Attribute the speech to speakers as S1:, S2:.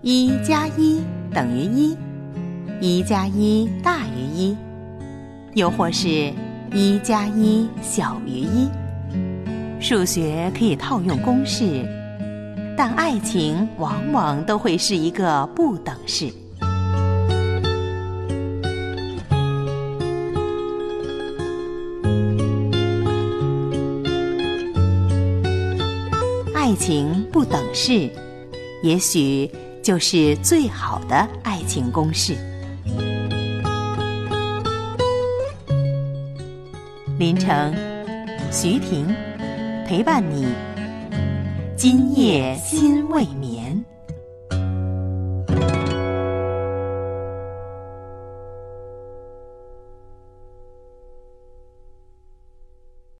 S1: 一加一等于一，一加一大于一，又或是一加一小于一。数学可以套用公式，但爱情往往都会是一个不等式。爱情不等式，也许就是最好的爱情公式。林城，徐婷，陪伴你，今夜心未眠。